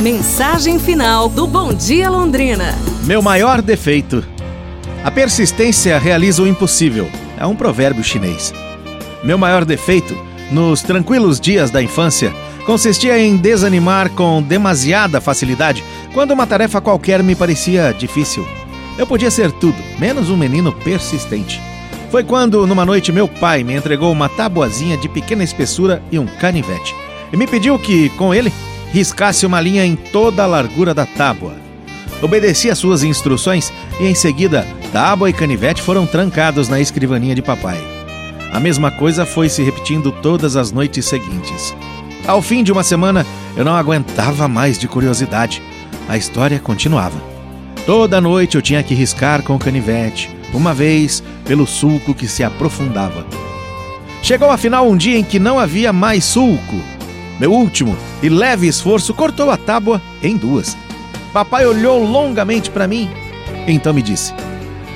Mensagem final do Bom Dia Londrina. Meu maior defeito. A persistência realiza o impossível. É um provérbio chinês. Meu maior defeito, nos tranquilos dias da infância, consistia em desanimar com demasiada facilidade quando uma tarefa qualquer me parecia difícil. Eu podia ser tudo, menos um menino persistente. Foi quando, numa noite, meu pai me entregou uma tabuazinha de pequena espessura e um canivete. E me pediu que, com ele, riscasse uma linha em toda a largura da tábua. Obedeci às suas instruções e, em seguida, tábua e canivete foram trancados na escrivaninha de papai. A mesma coisa foi se repetindo todas as noites seguintes. Ao fim de uma semana, eu não aguentava mais de curiosidade. A história continuava. Toda noite eu tinha que riscar com o canivete, uma vez pelo sulco que se aprofundava. Chegou afinal um dia em que não havia mais sulco. Meu último e leve esforço cortou a tábua em duas. Papai olhou longamente para mim, então me disse: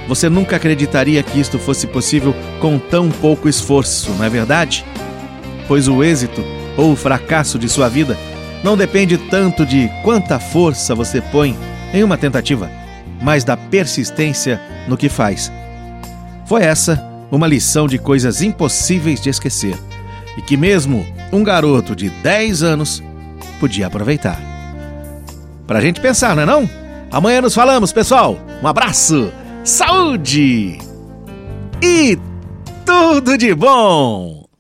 Você nunca acreditaria que isto fosse possível com tão pouco esforço, não é verdade? Pois o êxito ou o fracasso de sua vida não depende tanto de quanta força você põe em uma tentativa, mas da persistência no que faz. Foi essa uma lição de coisas impossíveis de esquecer e que mesmo um garoto de 10 anos podia aproveitar. Pra gente pensar, não é não? Amanhã nos falamos, pessoal. Um abraço, saúde e tudo de bom!